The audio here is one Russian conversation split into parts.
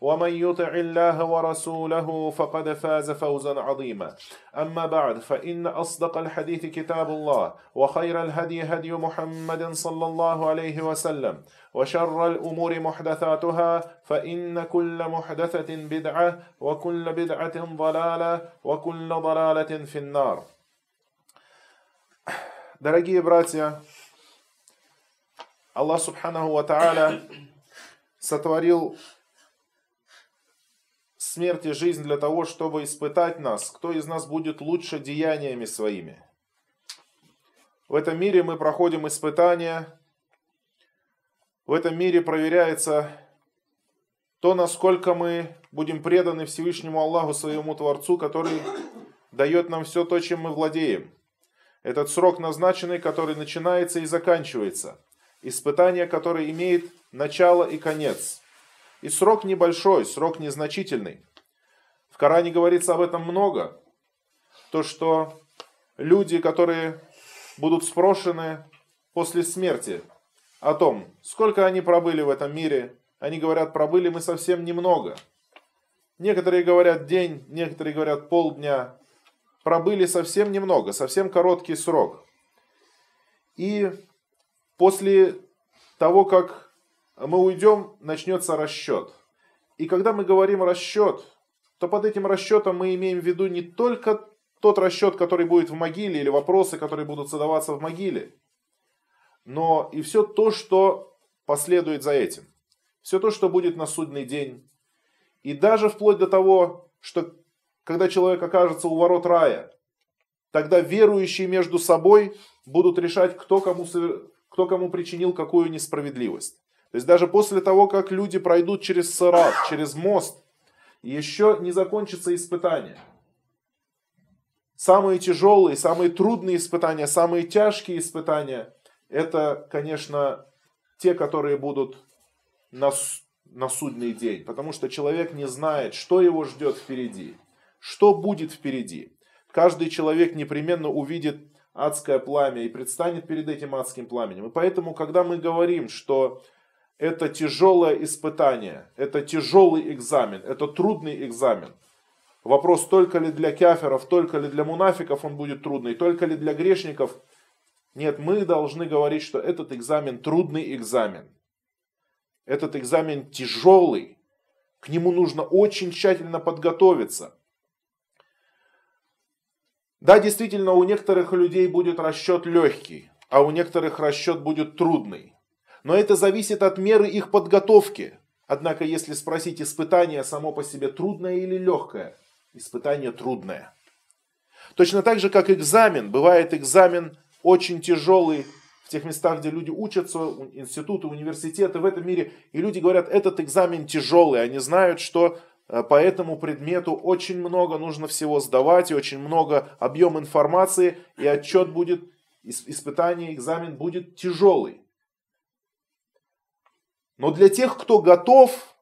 ومن يطع الله ورسوله فقد فاز فوزا عظيما أما بعد فإن أصدق الحديث كتاب الله وخير الهدي هدي محمد صلى الله عليه وسلم وشر الأمور محدثاتها فإن كل محدثة بدعة وكل بدعة ضلالة وكل ضلالة في النار Дорогие братья, Аллах Субханаху Ва Тааля сотворил смерть и жизнь для того, чтобы испытать нас, кто из нас будет лучше деяниями своими. В этом мире мы проходим испытания, в этом мире проверяется то, насколько мы будем преданы Всевышнему Аллаху, своему Творцу, который дает нам все то, чем мы владеем – этот срок назначенный, который начинается и заканчивается. Испытание, которое имеет начало и конец. И срок небольшой, срок незначительный. В Коране говорится об этом много. То, что люди, которые будут спрошены после смерти о том, сколько они пробыли в этом мире, они говорят, пробыли мы совсем немного. Некоторые говорят день, некоторые говорят полдня, пробыли совсем немного, совсем короткий срок. И после того, как мы уйдем, начнется расчет. И когда мы говорим расчет, то под этим расчетом мы имеем в виду не только тот расчет, который будет в могиле, или вопросы, которые будут задаваться в могиле, но и все то, что последует за этим. Все то, что будет на судный день. И даже вплоть до того, что когда человек окажется у ворот рая, тогда верующие между собой будут решать, кто кому, кто кому причинил какую несправедливость. То есть даже после того, как люди пройдут через сарат, через мост, еще не закончится испытание. Самые тяжелые, самые трудные испытания, самые тяжкие испытания, это, конечно, те, которые будут на, на судный день. Потому что человек не знает, что его ждет впереди что будет впереди. Каждый человек непременно увидит адское пламя и предстанет перед этим адским пламенем. И поэтому, когда мы говорим, что это тяжелое испытание, это тяжелый экзамен, это трудный экзамен, вопрос только ли для каферов, только ли для мунафиков он будет трудный, только ли для грешников, нет, мы должны говорить, что этот экзамен трудный экзамен. Этот экзамен тяжелый, к нему нужно очень тщательно подготовиться – да, действительно, у некоторых людей будет расчет легкий, а у некоторых расчет будет трудный. Но это зависит от меры их подготовки. Однако, если спросить, испытание само по себе трудное или легкое, испытание трудное. Точно так же, как экзамен. Бывает экзамен очень тяжелый в тех местах, где люди учатся, институты, университеты в этом мире. И люди говорят, этот экзамен тяжелый. Они знают, что Э, по этому предмету очень много нужно всего сдавать, и очень много объем информации, и отчет будет, испытание, экзамен будет тяжелый. Но для тех, кто готов,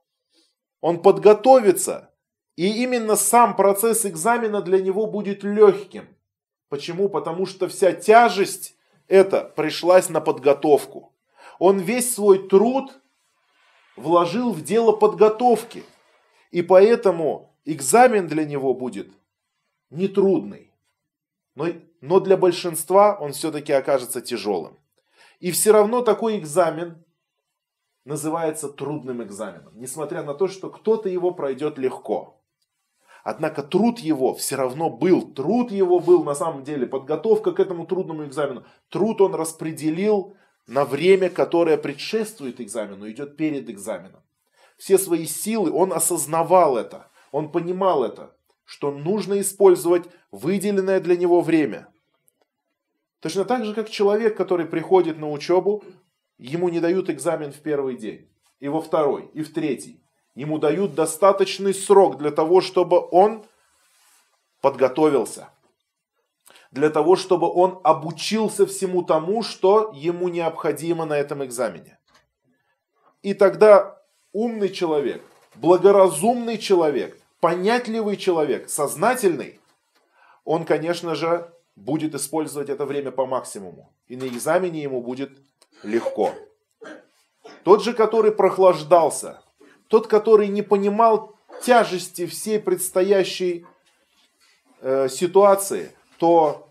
он подготовится, и именно сам процесс экзамена для него будет легким. Почему? Потому что вся тяжесть это пришлась на подготовку. Он весь свой труд вложил в дело подготовки – и поэтому экзамен для него будет нетрудный. Но, но для большинства он все-таки окажется тяжелым. И все равно такой экзамен называется трудным экзаменом. Несмотря на то, что кто-то его пройдет легко. Однако труд его все равно был. Труд его был на самом деле, подготовка к этому трудному экзамену. Труд он распределил на время, которое предшествует экзамену, идет перед экзаменом. Все свои силы, он осознавал это, он понимал это, что нужно использовать выделенное для него время. Точно так же, как человек, который приходит на учебу, ему не дают экзамен в первый день, и во второй, и в третий. Ему дают достаточный срок для того, чтобы он подготовился для того, чтобы он обучился всему тому, что ему необходимо на этом экзамене. И тогда умный человек, благоразумный человек, понятливый человек, сознательный, он, конечно же, будет использовать это время по максимуму. И на экзамене ему будет легко. Тот же, который прохлаждался, тот, который не понимал тяжести всей предстоящей э, ситуации, то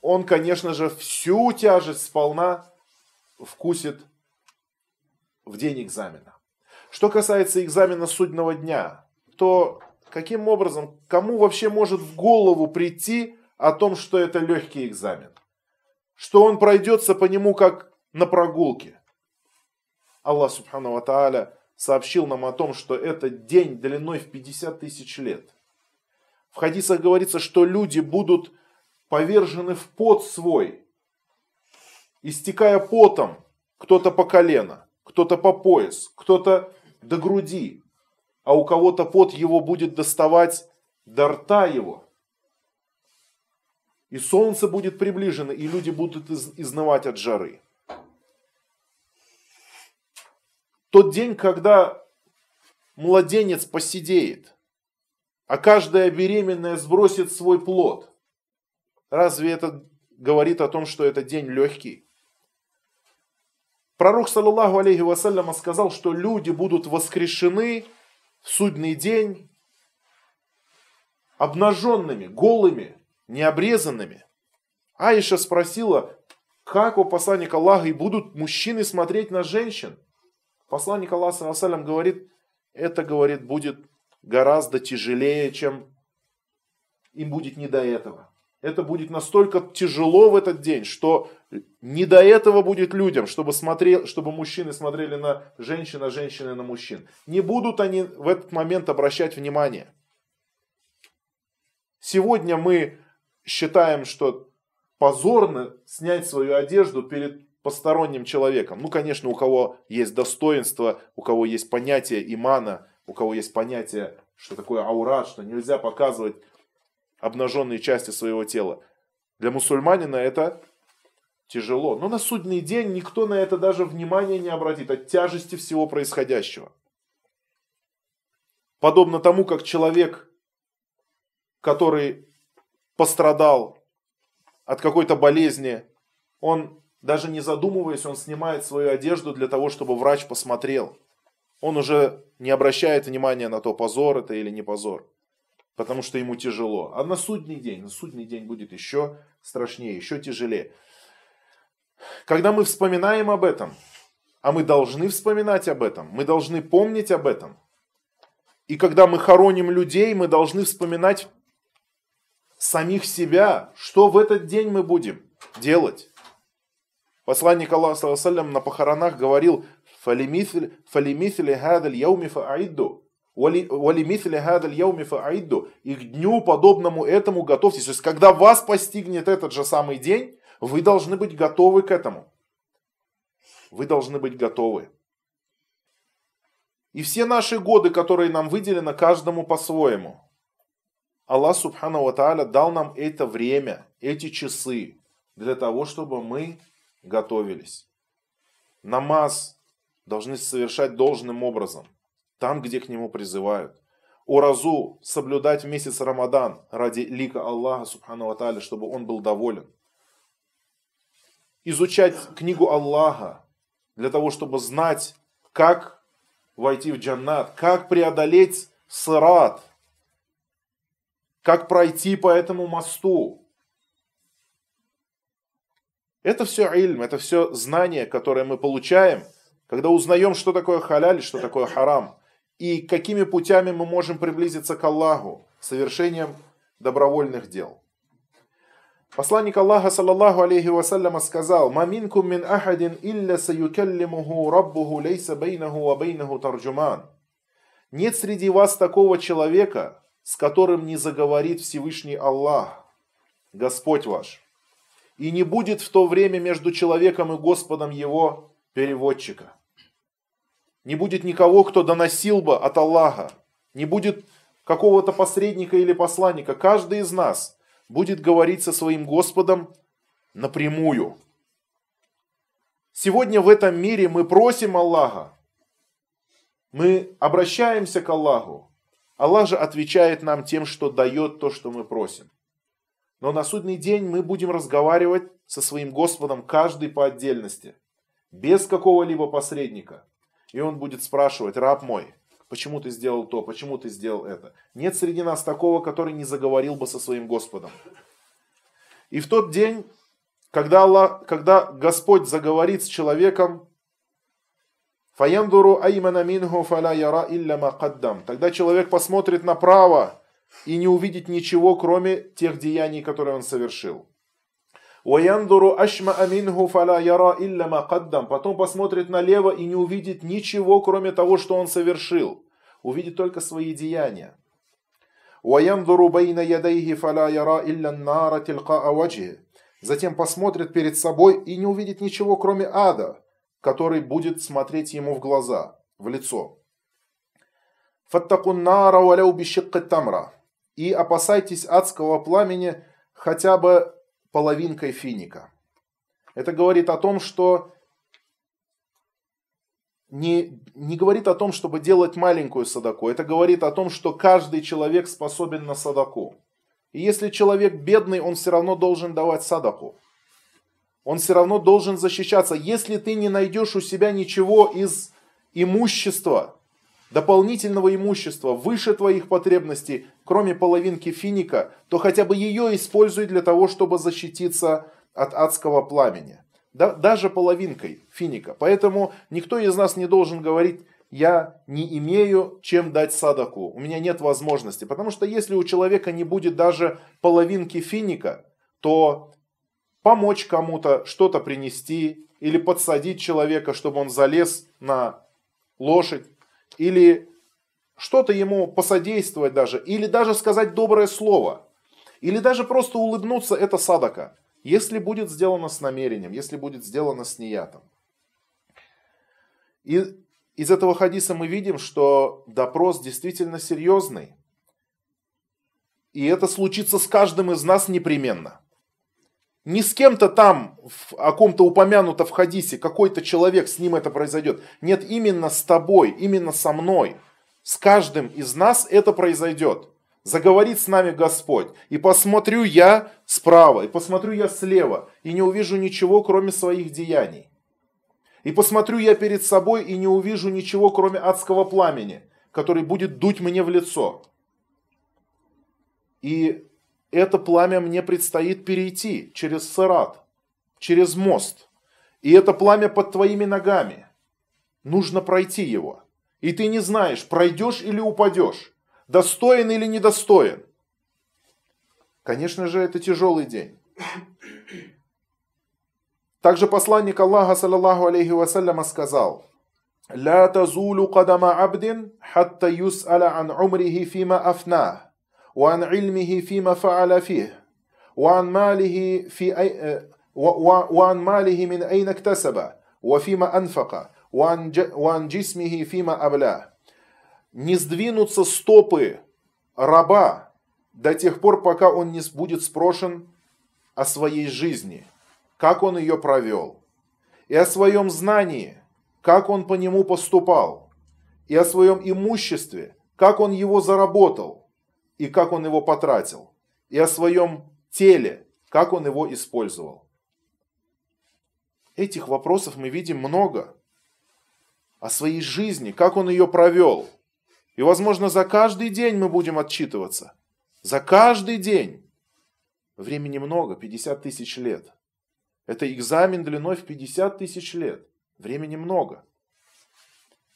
он, конечно же, всю тяжесть сполна вкусит в день экзамена. Что касается экзамена судного дня, то каким образом, кому вообще может в голову прийти о том, что это легкий экзамен? Что он пройдется по нему как на прогулке? Аллах Субхану Ва сообщил нам о том, что это день длиной в 50 тысяч лет. В хадисах говорится, что люди будут повержены в пот свой, истекая потом, кто-то по колено, кто-то по пояс, кто-то до груди, а у кого-то пот его будет доставать до рта его. И солнце будет приближено, и люди будут изнывать от жары. Тот день, когда младенец посидеет, а каждая беременная сбросит свой плод. Разве это говорит о том, что это день легкий? Пророк, саллаллаху алейхи вассаляма, сказал, что люди будут воскрешены в судный день обнаженными, голыми, необрезанными. Аиша спросила, как у посланника Аллаха и будут мужчины смотреть на женщин? Посланник Аллаха говорит, это, говорит, будет гораздо тяжелее, чем им будет не до этого. Это будет настолько тяжело в этот день, что не до этого будет людям, чтобы, смотрел, чтобы мужчины смотрели на женщин, а женщины на мужчин. Не будут они в этот момент обращать внимание. Сегодня мы считаем, что позорно снять свою одежду перед посторонним человеком. Ну, конечно, у кого есть достоинство, у кого есть понятие имана, у кого есть понятие, что такое аурат, что нельзя показывать обнаженные части своего тела. Для мусульманина это тяжело. Но на судный день никто на это даже внимания не обратит от тяжести всего происходящего. Подобно тому, как человек, который пострадал от какой-то болезни, он даже не задумываясь, он снимает свою одежду для того, чтобы врач посмотрел. Он уже не обращает внимания на то, позор это или не позор. Потому что ему тяжело. А на судный день, на судный день будет еще страшнее, еще тяжелее. Когда мы вспоминаем об этом, а мы должны вспоминать об этом, мы должны помнить об этом. И когда мы хороним людей, мы должны вспоминать самих себя, что в этот день мы будем делать. Посланник Аллаха на похоронах говорил, «Фалимисли хадаль яуми фа'идду». «Валимисли хадаль яуми фа'идду». И к дню, подобному этому, готовьтесь. То есть, когда вас постигнет этот же самый день, вы должны быть готовы к этому. Вы должны быть готовы. И все наши годы, которые нам выделены, каждому по-своему. Аллах Субхану Ва Тааля дал нам это время, эти часы, для того, чтобы мы готовились. Намаз должны совершать должным образом, там, где к нему призывают. Уразу соблюдать месяц Рамадан ради лика Аллаха, Субхану Ва чтобы он был доволен изучать книгу Аллаха для того, чтобы знать, как войти в джаннат, как преодолеть сырат, как пройти по этому мосту. Это все ильм, это все знание, которое мы получаем, когда узнаем, что такое халяль, что такое харам, и какими путями мы можем приблизиться к Аллаху, совершением добровольных дел. Посланник Аллаха, саллаллаху алейхи вассаляма, сказал, «Маминкум мин ахадин илля саюкаллимуху раббуху лейса бейнаху ва бейнаху тарджуман». Нет среди вас такого человека, с которым не заговорит Всевышний Аллах, Господь ваш. И не будет в то время между человеком и Господом его переводчика. Не будет никого, кто доносил бы от Аллаха. Не будет какого-то посредника или посланника. Каждый из нас – будет говорить со своим Господом напрямую. Сегодня в этом мире мы просим Аллаха, мы обращаемся к Аллаху. Аллах же отвечает нам тем, что дает то, что мы просим. Но на судный день мы будем разговаривать со своим Господом каждый по отдельности, без какого-либо посредника. И он будет спрашивать, раб мой, Почему ты сделал то? Почему ты сделал это? Нет среди нас такого, который не заговорил бы со своим Господом. И в тот день, когда, Аллах, когда Господь заговорит с человеком. Тогда человек посмотрит направо и не увидит ничего, кроме тех деяний, которые он совершил. Ваяндуру ашма аминху фаля яра илля макаддам. Потом посмотрит налево и не увидит ничего, кроме того, что он совершил. Увидит только свои деяния. Ваяндуру байна ядайхи фаля яра илля нара тилка аваджи. Затем посмотрит перед собой и не увидит ничего, кроме ада, который будет смотреть ему в глаза, в лицо. Нара валяу тамра. И опасайтесь адского пламени хотя бы половинкой финика. Это говорит о том, что не, не говорит о том, чтобы делать маленькую садаку. Это говорит о том, что каждый человек способен на садаку. И если человек бедный, он все равно должен давать садаку. Он все равно должен защищаться. Если ты не найдешь у себя ничего из имущества, дополнительного имущества выше твоих потребностей, кроме половинки финика, то хотя бы ее используй для того, чтобы защититься от адского пламени. Да, даже половинкой финика. Поэтому никто из нас не должен говорить, я не имею чем дать садаку, у меня нет возможности. Потому что если у человека не будет даже половинки финика, то помочь кому-то что-то принести или подсадить человека, чтобы он залез на лошадь, или что-то ему посодействовать даже, или даже сказать доброе слово, или даже просто улыбнуться, это садака, если будет сделано с намерением, если будет сделано с неятом. И из этого хадиса мы видим, что допрос действительно серьезный. И это случится с каждым из нас непременно. Не с кем-то там, о ком-то упомянуто в хадисе, какой-то человек, с ним это произойдет. Нет, именно с тобой, именно со мной. С каждым из нас это произойдет. Заговорит с нами Господь. И посмотрю я справа, и посмотрю я слева, и не увижу ничего, кроме своих деяний. И посмотрю я перед собой, и не увижу ничего, кроме адского пламени, который будет дуть мне в лицо. И это пламя мне предстоит перейти через сырат, через мост. И это пламя под твоими ногами. Нужно пройти его. И ты не знаешь, пройдешь или упадешь, достоин или недостоин. Конечно же, это тяжелый день. Также посланник Аллаха, саллаллаху алейхи вассаляма, сказал, «Ля тазулю кадама абдин, хатта юс'аля ан умрихи фима афнах, ва ан ильмихи фима фа'аля фих, ва ан малихи, фи, э, ва, ва, ва ан малихи мин айна ктасаба, ва фима анфака, Уанджисмихи фима абля. Не сдвинутся стопы раба до тех пор, пока он не будет спрошен о своей жизни, как он ее провел, и о своем знании, как он по нему поступал, и о своем имуществе, как он его заработал, и как он его потратил, и о своем теле, как он его использовал. Этих вопросов мы видим много – о своей жизни, как он ее провел. И, возможно, за каждый день мы будем отчитываться. За каждый день. Времени много, 50 тысяч лет. Это экзамен длиной в 50 тысяч лет. Времени много.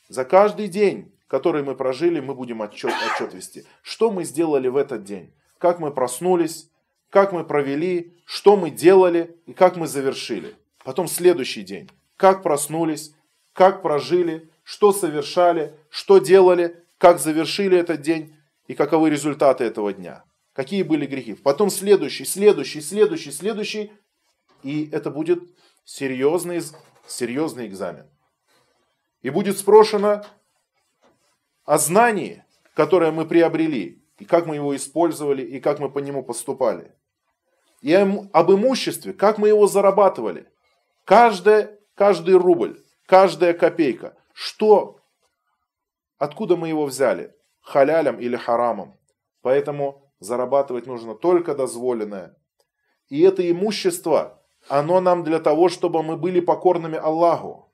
За каждый день который мы прожили, мы будем отчет, отчет вести. Что мы сделали в этот день? Как мы проснулись, как мы провели, что мы делали и как мы завершили. Потом следующий день. Как проснулись, как прожили, что совершали, что делали, как завершили этот день и каковы результаты этого дня. Какие были грехи. Потом следующий, следующий, следующий, следующий. И это будет серьезный, серьезный экзамен. И будет спрошено о знании, которое мы приобрели, и как мы его использовали, и как мы по нему поступали. И об имуществе, как мы его зарабатывали. Каждая, каждый рубль, каждая копейка. Что, откуда мы его взяли? Халялем или харамом. Поэтому зарабатывать нужно только дозволенное. И это имущество, оно нам для того, чтобы мы были покорными Аллаху,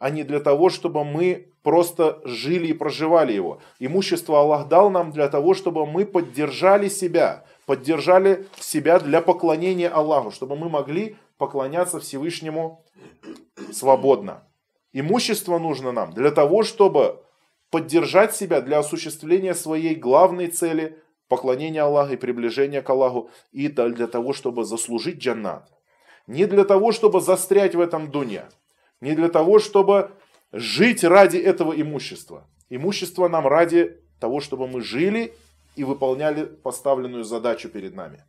а не для того, чтобы мы просто жили и проживали его. Имущество Аллах дал нам для того, чтобы мы поддержали себя, поддержали себя для поклонения Аллаху, чтобы мы могли поклоняться Всевышнему свободно. Имущество нужно нам для того, чтобы поддержать себя для осуществления своей главной цели – поклонения Аллаху и приближения к Аллаху, и для того, чтобы заслужить джаннат. Не для того, чтобы застрять в этом дуне, не для того, чтобы жить ради этого имущества. Имущество нам ради того, чтобы мы жили и выполняли поставленную задачу перед нами.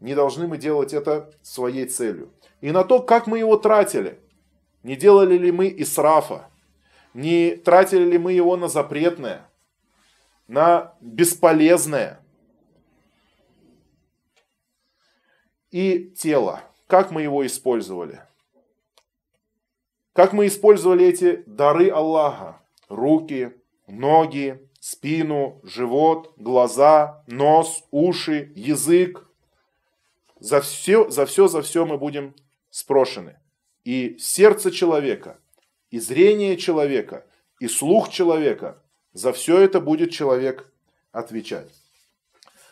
Не должны мы делать это своей целью. И на то, как мы его тратили. Не делали ли мы исрафа? Не тратили ли мы его на запретное? На бесполезное? И тело. Как мы его использовали? Как мы использовали эти дары Аллаха? Руки, ноги, спину, живот, глаза, нос, уши, язык. За все, за все, за все мы будем спрошены И сердце человека, и зрение человека, и слух человека, за все это будет человек отвечать.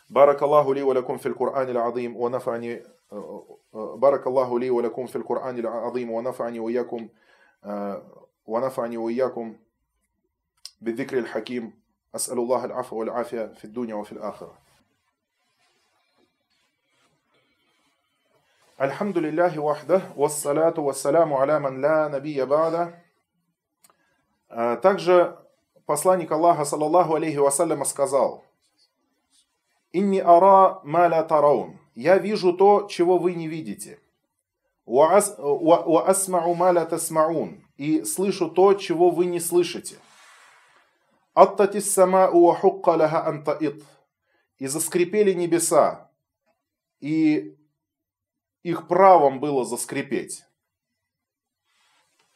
بارك الله لي ولكم في القرآن العظيم ونفعني بارك الله لي ولكم في القرآن العظيم ونفعني وإياكم ونفعني وإياكم بالذكر الحكيم أسأل الله العفو والعافية في الدنيا وفي الآخرة الحمد لله وحده والصلاة والسلام على من لا نبي بعده Также посланник Аллаха, саллаллаху алейхи вассаляма, сказал, «Инни ара ма ла тараун» «Я вижу то, чего вы не видите». «Ва асмау ма ла тасмаун» «И слышу то, чего вы не слышите». Аттатис самау ва хукка лаха антаит. И заскрипели небеса, и их правом было заскрипеть.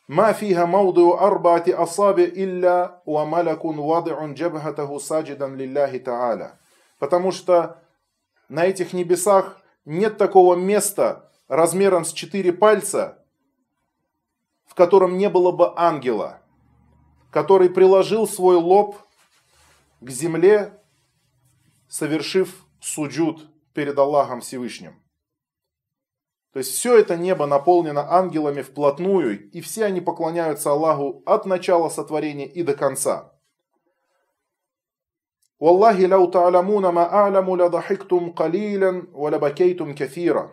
ما فيها موضع أربعة أصابع إلا وملك واضع جبهته ساجدا لله تعالى. Потому что на этих небесах нет такого места размером с четыре пальца, в котором не было бы ангела который приложил свой лоб к земле, совершив суджуд перед Аллахом Всевышним. То есть все это небо наполнено ангелами вплотную, и все они поклоняются Аллаху от начала сотворения и до конца. «Валлахи лау та'алямуна ма а'ляму ла дахиктум калилен ва бакейтум кафира».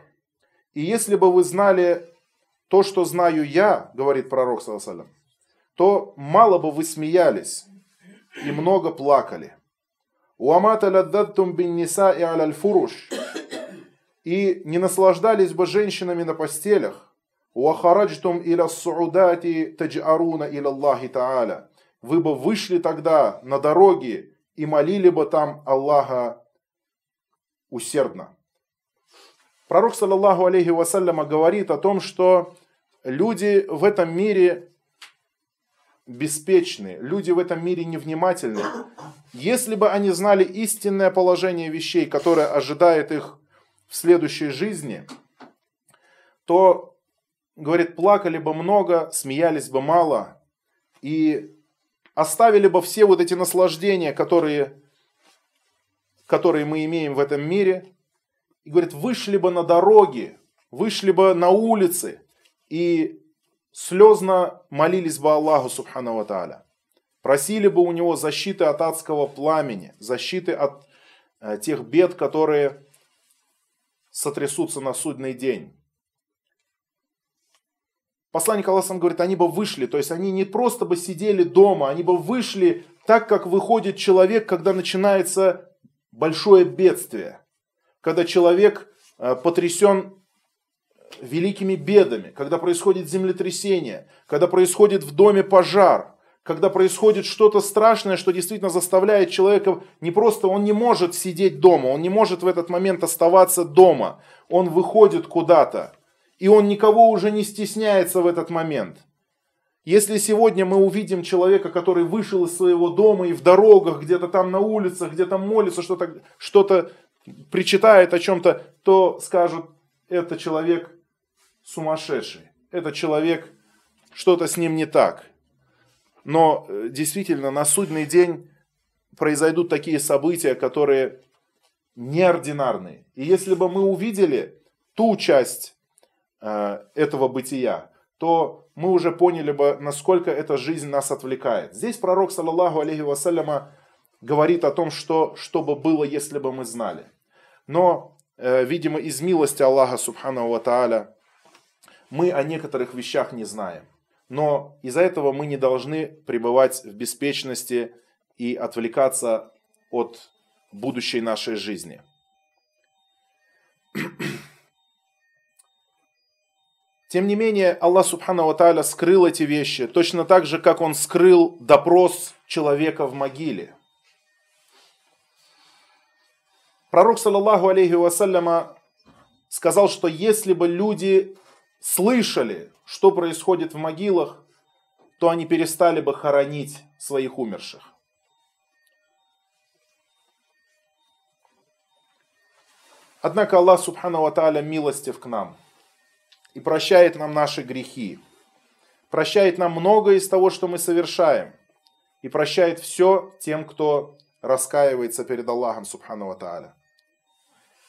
И если бы вы знали то, что знаю я, говорит пророк, саллаллаху то мало бы вы смеялись и много плакали. Бин ниса и аляль фуруш. И не наслаждались бы женщинами на постелях. Уахараджтум иля суудати таджаруна иля Аллахи Та'аля. Вы бы вышли тогда на дороги и молили бы там Аллаха усердно. Пророк, саллаллаху алейхи вассаляма, говорит о том, что люди в этом мире беспечны, люди в этом мире невнимательны. Если бы они знали истинное положение вещей, которое ожидает их в следующей жизни, то, говорит, плакали бы много, смеялись бы мало и оставили бы все вот эти наслаждения, которые, которые мы имеем в этом мире, и, говорит, вышли бы на дороги, вышли бы на улицы и слезно молились бы Аллаху Субхану Тааля. просили бы у него защиты от адского пламени, защиты от э, тех бед, которые сотрясутся на судный день. Посланник Аллаха говорит, они бы вышли, то есть они не просто бы сидели дома, они бы вышли так, как выходит человек, когда начинается большое бедствие, когда человек э, потрясен великими бедами, когда происходит землетрясение, когда происходит в доме пожар, когда происходит что-то страшное, что действительно заставляет человека не просто, он не может сидеть дома, он не может в этот момент оставаться дома, он выходит куда-то, и он никого уже не стесняется в этот момент. Если сегодня мы увидим человека, который вышел из своего дома и в дорогах, где-то там на улицах, где-то молится, что-то что причитает о чем-то, то скажут, это человек сумасшедший, это человек, что-то с ним не так. Но э, действительно на судный день произойдут такие события, которые неординарные. И если бы мы увидели ту часть э, этого бытия, то мы уже поняли бы, насколько эта жизнь нас отвлекает. Здесь пророк, саллаллаху алейхи вассаляма, говорит о том, что, что бы было, если бы мы знали. Но, э, видимо, из милости Аллаха, субхану ва тааля, мы о некоторых вещах не знаем. Но из-за этого мы не должны пребывать в беспечности и отвлекаться от будущей нашей жизни. Тем не менее, Аллах Субхану Тааля скрыл эти вещи, точно так же, как Он скрыл допрос человека в могиле. Пророк, саллаллаху алейхи вассаляма, сказал, что если бы люди слышали, что происходит в могилах, то они перестали бы хоронить своих умерших. Однако Аллах Субхану Ва милостив к нам и прощает нам наши грехи, прощает нам многое из того, что мы совершаем, и прощает все тем, кто раскаивается перед Аллахом Субхану Ва.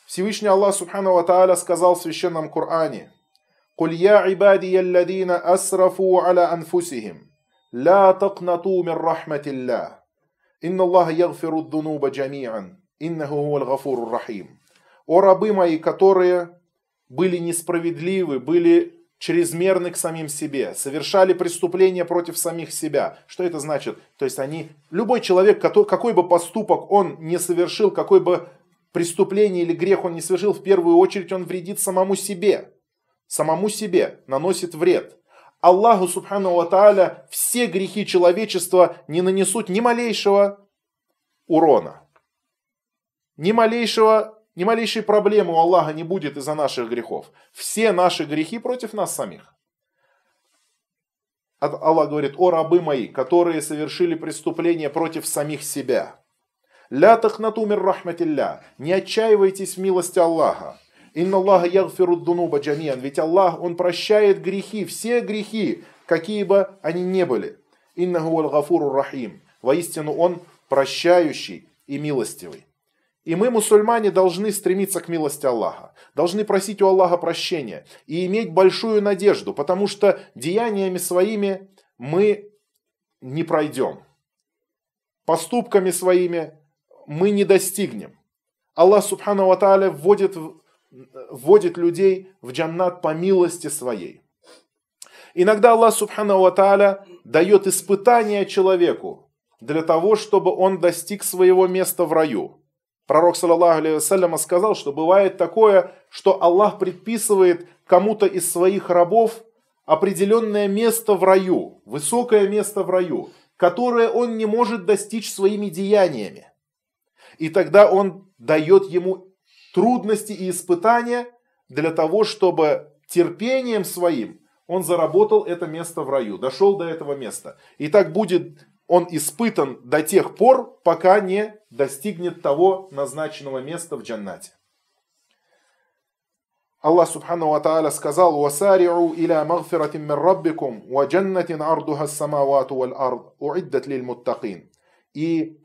Всевышний Аллах Субхану Ва сказал в Священном Коране – قل يا عبادي الذين أسرفوا على أنفسهم لا تقنطوا من رحمة الله إن الله يغفر الذنوب جميعا إنه هو الغفور الرحيم О рабы мои, которые были несправедливы, были чрезмерны к самим себе, совершали преступления против самих себя. Что это значит? То есть они, любой человек, какой бы поступок он не совершил, какой бы преступление или грех он не совершил, в первую очередь он вредит самому себе самому себе наносит вред. Аллаху Субхану Ва все грехи человечества не нанесут ни малейшего урона. Ни малейшего, ни малейшей проблемы у Аллаха не будет из-за наших грехов. Все наши грехи против нас самих. Аллах говорит, о рабы мои, которые совершили преступление против самих себя. Ля тахнатумир рахматилля. Не отчаивайтесь в милости Аллаха. Инна Аллаха ягфиру дунуба джамиан. Ведь Аллах, Он прощает грехи, все грехи, какие бы они ни были. Инна гуал гафуру рахим. Воистину Он прощающий и милостивый. И мы, мусульмане, должны стремиться к милости Аллаха, должны просить у Аллаха прощения и иметь большую надежду, потому что деяниями своими мы не пройдем. Поступками своими мы не достигнем. Аллах Субхану Ва Тааля вводит вводит людей в джаннат по милости своей. Иногда Аллах Субхану Ва дает испытание человеку для того, чтобы он достиг своего места в раю. Пророк, саллаллаху алейhi сказал, что бывает такое, что Аллах предписывает кому-то из своих рабов определенное место в раю, высокое место в раю, которое он не может достичь своими деяниями. И тогда он дает ему трудности и испытания для того, чтобы терпением своим он заработал это место в раю, дошел до этого места. И так будет он испытан до тех пор, пока не достигнет того назначенного места в джаннате. Аллах Субхану Ва Тааля сказал, «Васари'у иля магфиратин мин раббикум, ва джаннатин ардуха самавату валь ард, уиддат лиль муттакин». И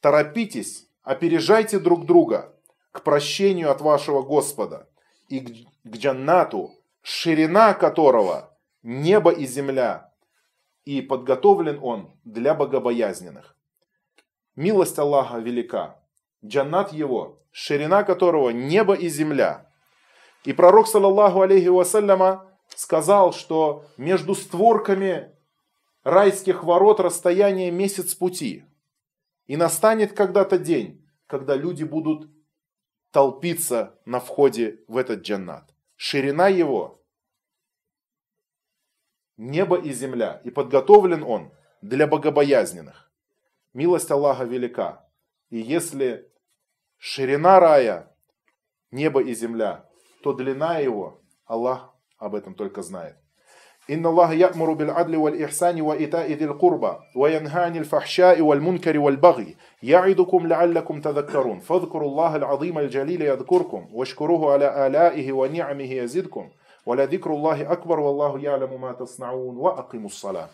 торопитесь, опережайте друг друга, к прощению от вашего Господа и к джаннату, ширина которого небо и земля, и подготовлен он для богобоязненных. Милость Аллаха велика, джаннат его, ширина которого небо и земля. И пророк, саллаллаху алейхи вассаляма, сказал, что между створками райских ворот расстояние месяц пути. И настанет когда-то день, когда люди будут толпиться на входе в этот джаннат. Ширина его небо и земля, и подготовлен он для богобоязненных. Милость Аллаха велика. И если ширина рая, небо и земля, то длина его, Аллах об этом только знает. إن الله يأمر بالعدل والإحسان وإيتاء ذي القربى وينهى عن الفحشاء والمنكر والبغي يعظكم لعلكم تذكرون. فاذكروا الله العظيم الجليل يذكركم واشكروه على آلائه ونعمه يزدكم. ولذكر الله أكبر والله يعلم ما تصنعون وأقيموا الصلاة.